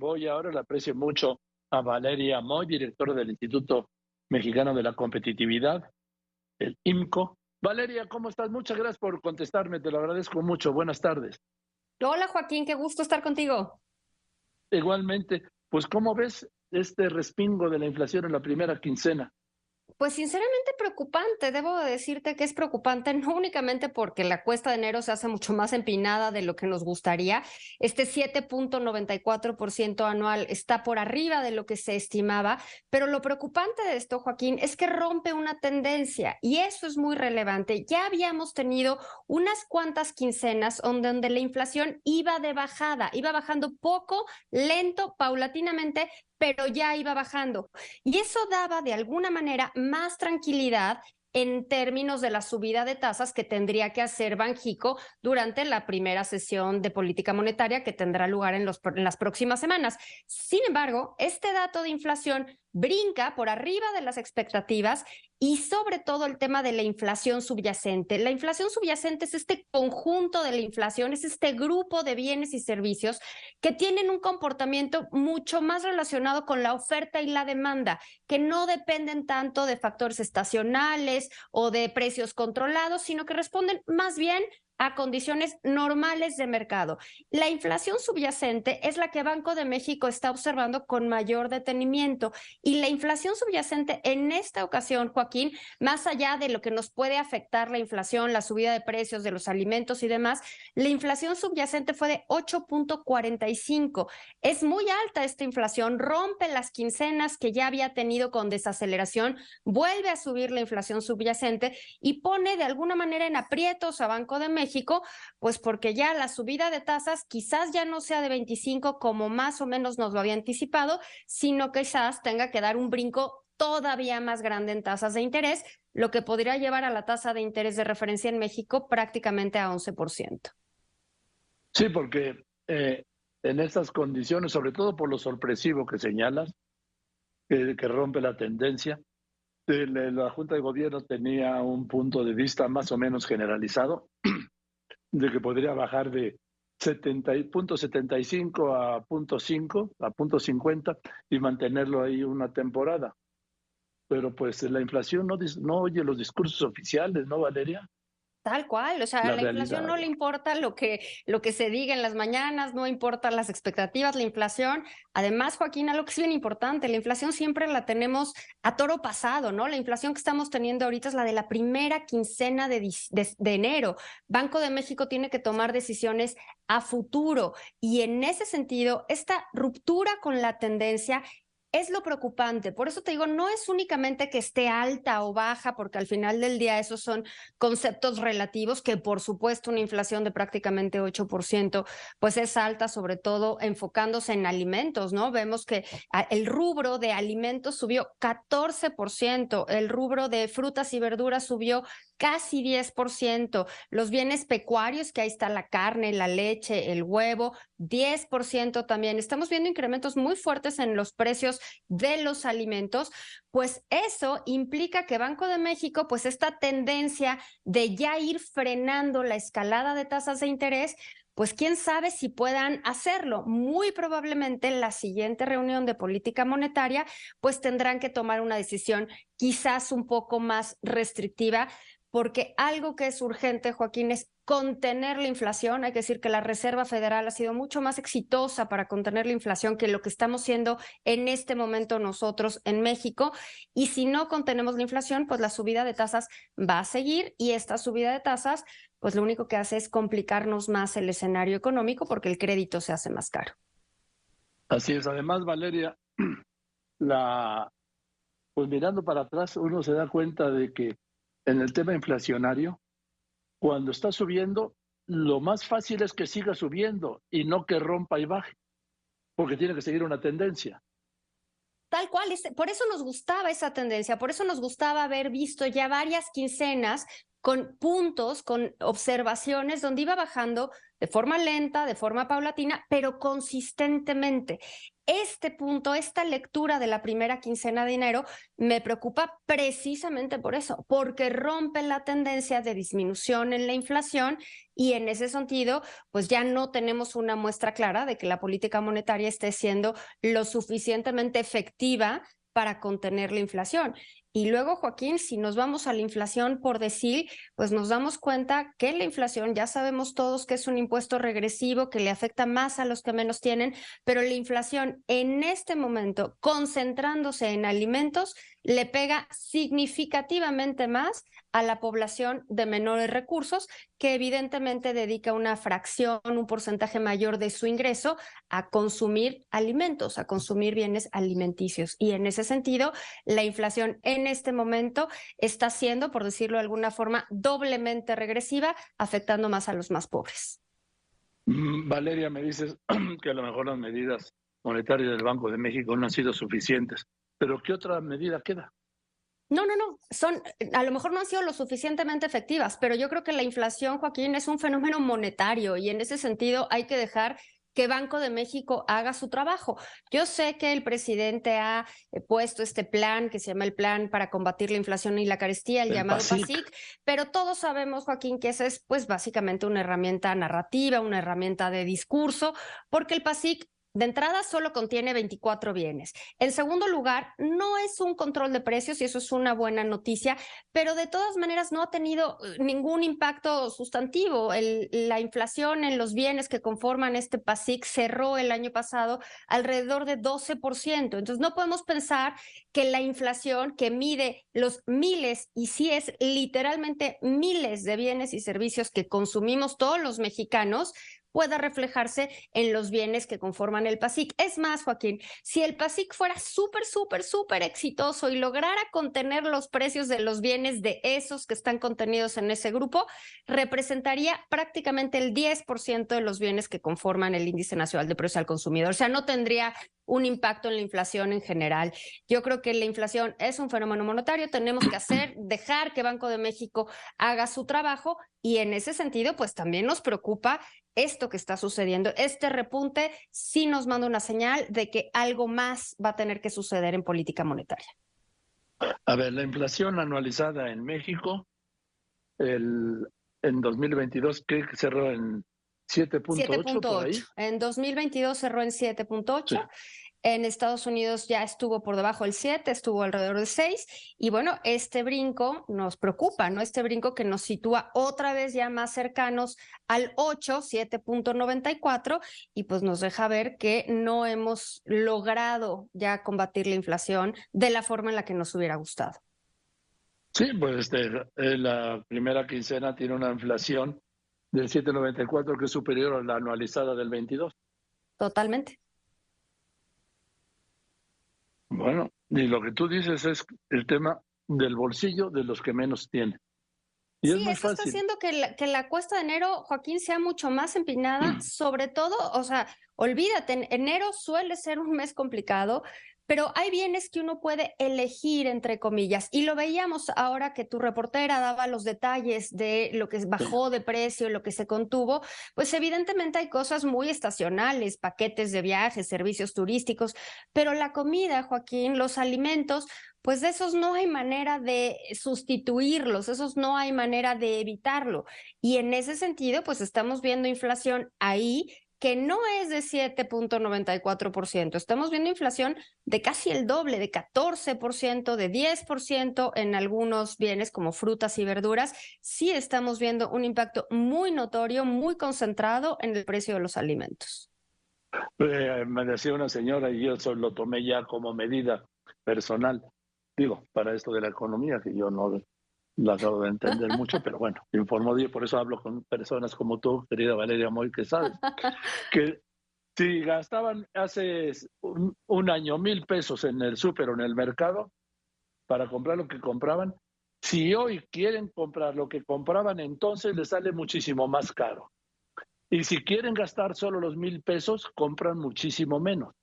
voy ahora, le aprecio mucho a Valeria Moy, directora del Instituto Mexicano de la Competitividad, el IMCO. Valeria, ¿cómo estás? Muchas gracias por contestarme, te lo agradezco mucho. Buenas tardes. Hola Joaquín, qué gusto estar contigo. Igualmente, pues ¿cómo ves este respingo de la inflación en la primera quincena? Pues sinceramente preocupante, debo decirte que es preocupante no únicamente porque la cuesta de enero se hace mucho más empinada de lo que nos gustaría, este 7.94% anual está por arriba de lo que se estimaba, pero lo preocupante de esto, Joaquín, es que rompe una tendencia y eso es muy relevante. Ya habíamos tenido unas cuantas quincenas donde la inflación iba de bajada, iba bajando poco, lento, paulatinamente, pero ya iba bajando. Y eso daba de alguna manera más tranquilidad en términos de la subida de tasas que tendría que hacer Banjico durante la primera sesión de política monetaria que tendrá lugar en, en las próximas semanas. Sin embargo, este dato de inflación brinca por arriba de las expectativas y sobre todo el tema de la inflación subyacente. La inflación subyacente es este conjunto de la inflación, es este grupo de bienes y servicios que tienen un comportamiento mucho más relacionado con la oferta y la demanda, que no dependen tanto de factores estacionales o de precios controlados, sino que responden más bien a condiciones normales de mercado. La inflación subyacente es la que Banco de México está observando con mayor detenimiento y la inflación subyacente en esta ocasión, Joaquín, más allá de lo que nos puede afectar la inflación, la subida de precios de los alimentos y demás, la inflación subyacente fue de 8.45. Es muy alta esta inflación, rompe las quincenas que ya había tenido con desaceleración, vuelve a subir la inflación subyacente y pone de alguna manera en aprietos a Banco de México pues porque ya la subida de tasas quizás ya no sea de 25 como más o menos nos lo había anticipado, sino quizás tenga que dar un brinco todavía más grande en tasas de interés, lo que podría llevar a la tasa de interés de referencia en México prácticamente a 11%. Sí, porque eh, en estas condiciones, sobre todo por lo sorpresivo que señalas, que rompe la tendencia, la Junta de Gobierno tenía un punto de vista más o menos generalizado de que podría bajar de 70.75 a punto .5, a punto .50 y mantenerlo ahí una temporada. Pero pues la inflación no, no oye los discursos oficiales, ¿no, Valeria? Tal cual, o sea, a la, inflación no le importa lo que, lo que se diga en las mañanas, no importa las expectativas, la inflación. Además, Joaquín, algo que es bien importante, la inflación siempre la tenemos a toro pasado, ¿no? La inflación que estamos teniendo ahorita es la de la primera quincena de, de enero. Banco de México tiene que tomar decisiones a futuro y en ese sentido, esta ruptura con la tendencia es lo preocupante. Por eso te digo, no es únicamente que esté alta o baja, porque al final del día esos son conceptos relativos, que por supuesto una inflación de prácticamente 8%, pues es alta, sobre todo enfocándose en alimentos, ¿no? Vemos que el rubro de alimentos subió 14%, el rubro de frutas y verduras subió casi 10%. Los bienes pecuarios, que ahí está la carne, la leche, el huevo, 10% también. Estamos viendo incrementos muy fuertes en los precios de los alimentos, pues eso implica que Banco de México, pues esta tendencia de ya ir frenando la escalada de tasas de interés, pues quién sabe si puedan hacerlo. Muy probablemente en la siguiente reunión de política monetaria, pues tendrán que tomar una decisión quizás un poco más restrictiva, porque algo que es urgente, Joaquín, es contener la inflación. Hay que decir que la Reserva Federal ha sido mucho más exitosa para contener la inflación que lo que estamos siendo en este momento nosotros en México. Y si no contenemos la inflación, pues la subida de tasas va a seguir y esta subida de tasas, pues lo único que hace es complicarnos más el escenario económico porque el crédito se hace más caro. Así es. Además, Valeria, la pues mirando para atrás uno se da cuenta de que en el tema inflacionario, cuando está subiendo, lo más fácil es que siga subiendo y no que rompa y baje, porque tiene que seguir una tendencia. Tal cual, por eso nos gustaba esa tendencia, por eso nos gustaba haber visto ya varias quincenas con puntos, con observaciones donde iba bajando de forma lenta, de forma paulatina, pero consistentemente. Este punto, esta lectura de la primera quincena de enero me preocupa precisamente por eso, porque rompe la tendencia de disminución en la inflación y en ese sentido, pues ya no tenemos una muestra clara de que la política monetaria esté siendo lo suficientemente efectiva para contener la inflación. Y luego, Joaquín, si nos vamos a la inflación por decir, pues nos damos cuenta que la inflación, ya sabemos todos que es un impuesto regresivo que le afecta más a los que menos tienen, pero la inflación en este momento, concentrándose en alimentos, le pega significativamente más a la población de menores recursos, que evidentemente dedica una fracción, un porcentaje mayor de su ingreso a consumir alimentos, a consumir bienes alimenticios. Y en ese sentido, la inflación en este momento está siendo, por decirlo de alguna forma, doblemente regresiva, afectando más a los más pobres. Mm, Valeria, me dices que a lo mejor las medidas monetarias del Banco de México no han sido suficientes, pero ¿qué otra medida queda? No, no, no. Son, a lo mejor no han sido lo suficientemente efectivas, pero yo creo que la inflación, Joaquín, es un fenómeno monetario y en ese sentido hay que dejar que Banco de México haga su trabajo. Yo sé que el presidente ha eh, puesto este plan que se llama el Plan para combatir la inflación y la carestía, el, llamado PASIC. pero todos sabemos, Joaquín, que esa es pues básicamente una herramienta narrativa, una herramienta de discurso, porque el PASIC de entrada solo contiene 24 bienes. En segundo lugar, no es un control de precios y eso es una buena noticia, pero de todas maneras no ha tenido eh, ningún impacto sustantivo. la inflación en los bienes que conforman este PASIC cerró el año pasado alrededor de 12%. Entonces no podemos pensar que la inflación que mide los miles y si es literalmente miles de bienes y servicios que consumimos todos los mexicanos, pueda reflejarse en los bienes que conforman el PASIC. Es más, Joaquín, si el PASIC fuera súper, súper, súper exitoso y lograra contener los precios de los bienes de esos que están contenidos en ese grupo, representaría prácticamente el 10% de los bienes que conforman el índice nacional de precios al consumidor. O sea, no tendría un impacto en la inflación en general. Yo creo que la inflación es un fenómeno monetario, tenemos que hacer, dejar que Banco de México haga su trabajo y en ese sentido, pues también nos preocupa esto que está sucediendo. Este repunte sí nos manda una señal de que algo más va a tener que suceder en política monetaria. A ver, la inflación anualizada en México el, en 2022 que cerró en 7.8 En 2022 cerró en 7.8 en Estados Unidos ya estuvo por debajo del 7, estuvo alrededor del 6. Y bueno, este brinco nos preocupa, ¿no? Este brinco que nos sitúa otra vez ya más cercanos al 8, 7.94, y pues nos deja ver que no hemos logrado ya combatir la inflación de la forma en la que nos hubiera gustado. Sí, pues este, eh, la primera quincena tiene una inflación del 7.94 que es superior a la anualizada del 22. Totalmente. Bueno, y lo que tú dices es el tema del bolsillo de los que menos tienen. Y sí, es eso está haciendo que la, que la cuesta de enero, Joaquín, sea mucho más empinada, sobre todo, o sea, olvídate, enero suele ser un mes complicado, pero hay bienes que uno puede elegir, entre comillas, y lo veíamos ahora que tu reportera daba los detalles de lo que bajó de precio, lo que se contuvo, pues evidentemente hay cosas muy estacionales, paquetes de viajes, servicios turísticos, pero la comida, Joaquín, los alimentos, pues de esos no hay manera de sustituirlos, esos no hay manera de evitarlo. Y en ese sentido, pues estamos viendo inflación ahí que no es de 7.94%. Estamos viendo inflación de casi el doble, de 14%, de 10% en algunos bienes como frutas y verduras. Sí estamos viendo un impacto muy notorio, muy concentrado en el precio de los alimentos. Eh, me decía una señora y yo eso lo tomé ya como medida personal, digo, para esto de la economía, que yo no lo acabo de entender mucho, pero bueno, informo y por eso hablo con personas como tú, querida Valeria Moy, que sabes, que si gastaban hace un, año mil pesos en el súper o en el mercado para comprar lo que compraban, si hoy quieren comprar lo que compraban, entonces les sale muchísimo más caro. Y si quieren gastar solo los mil pesos, compran muchísimo menos.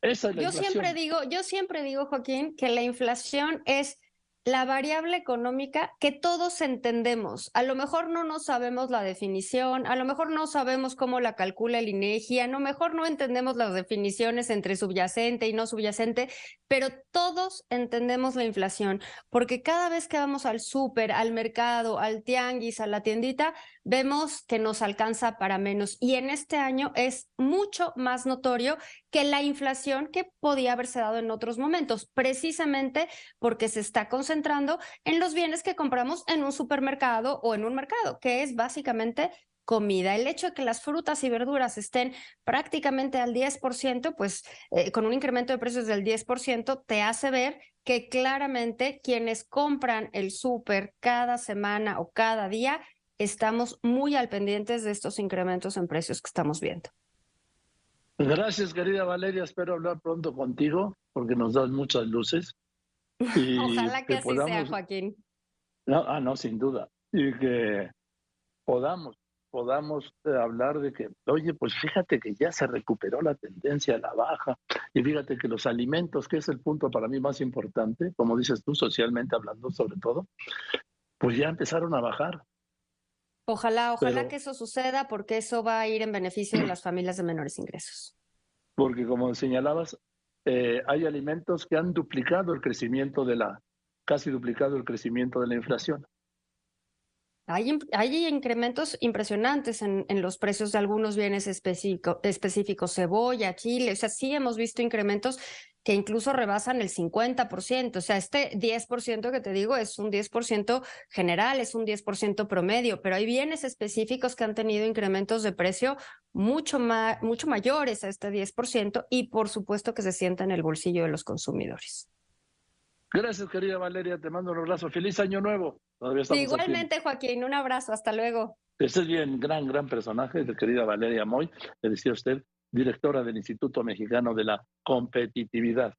Esa es la yo siempre digo, yo siempre digo, Joaquín, que la inflación es la variable económica que todos entendemos. A lo mejor no nos sabemos la definición, a lo mejor no sabemos cómo la calcula el INEGI, a lo mejor no entendemos las definiciones entre subyacente y no subyacente, pero todos entendemos la inflación, porque cada vez que vamos al súper, al mercado, al tianguis, a la tiendita, vemos que nos alcanza para menos. Y en este año es mucho más notorio que la inflación que podía haberse dado en otros momentos, precisamente porque se está concentrando en los bienes que compramos en un supermercado o en un mercado, que es básicamente comida. El hecho de que las frutas y verduras estén prácticamente al 10%, pues eh, con un incremento de precios del 10%, te hace ver que claramente quienes compran el súper cada semana o cada día, estamos muy al pendientes de estos incrementos en precios que estamos viendo. Gracias, querida Valeria. Espero hablar pronto contigo porque nos das muchas luces. Ojalá que, así sea, Joaquín. No, ah, no, sin duda. Y que podamos, podamos eh, hablar de que, oye, pues fíjate que ya se recuperó la tendencia a la baja. Y fíjate que los alimentos, que es el punto para mí más importante, como dices tú, socialmente hablando sobre todo, pues ya empezaron a bajar. Ojalá, ojalá que eso suceda porque eso va a ir en beneficio de las familias de menores ingresos. Porque como señalabas, eh, hay alimentos que han duplicado el crecimiento de la, casi duplicado el crecimiento de la inflación. Hay, hay incrementos impresionantes en, en, los precios de algunos bienes específico, específicos, cebolla, chile, o sea, sí hemos visto incrementos que incluso rebasan el 50%. O sea, este 10% que te digo es un 10% general, es un 10% promedio, pero hay bienes específicos que han tenido incrementos de precio mucho, mucho mayores a este 10% y por supuesto que se sienta en el bolsillo de los consumidores. Gracias, querida Valeria. Te mando un abrazo. Feliz año nuevo. Igualmente, Joaquín. Un abrazo. Hasta luego. Este es bien, gran, gran personaje, querida Valeria Moy. Le decía usted, directora del Instituto Mexicano de la Competitividad.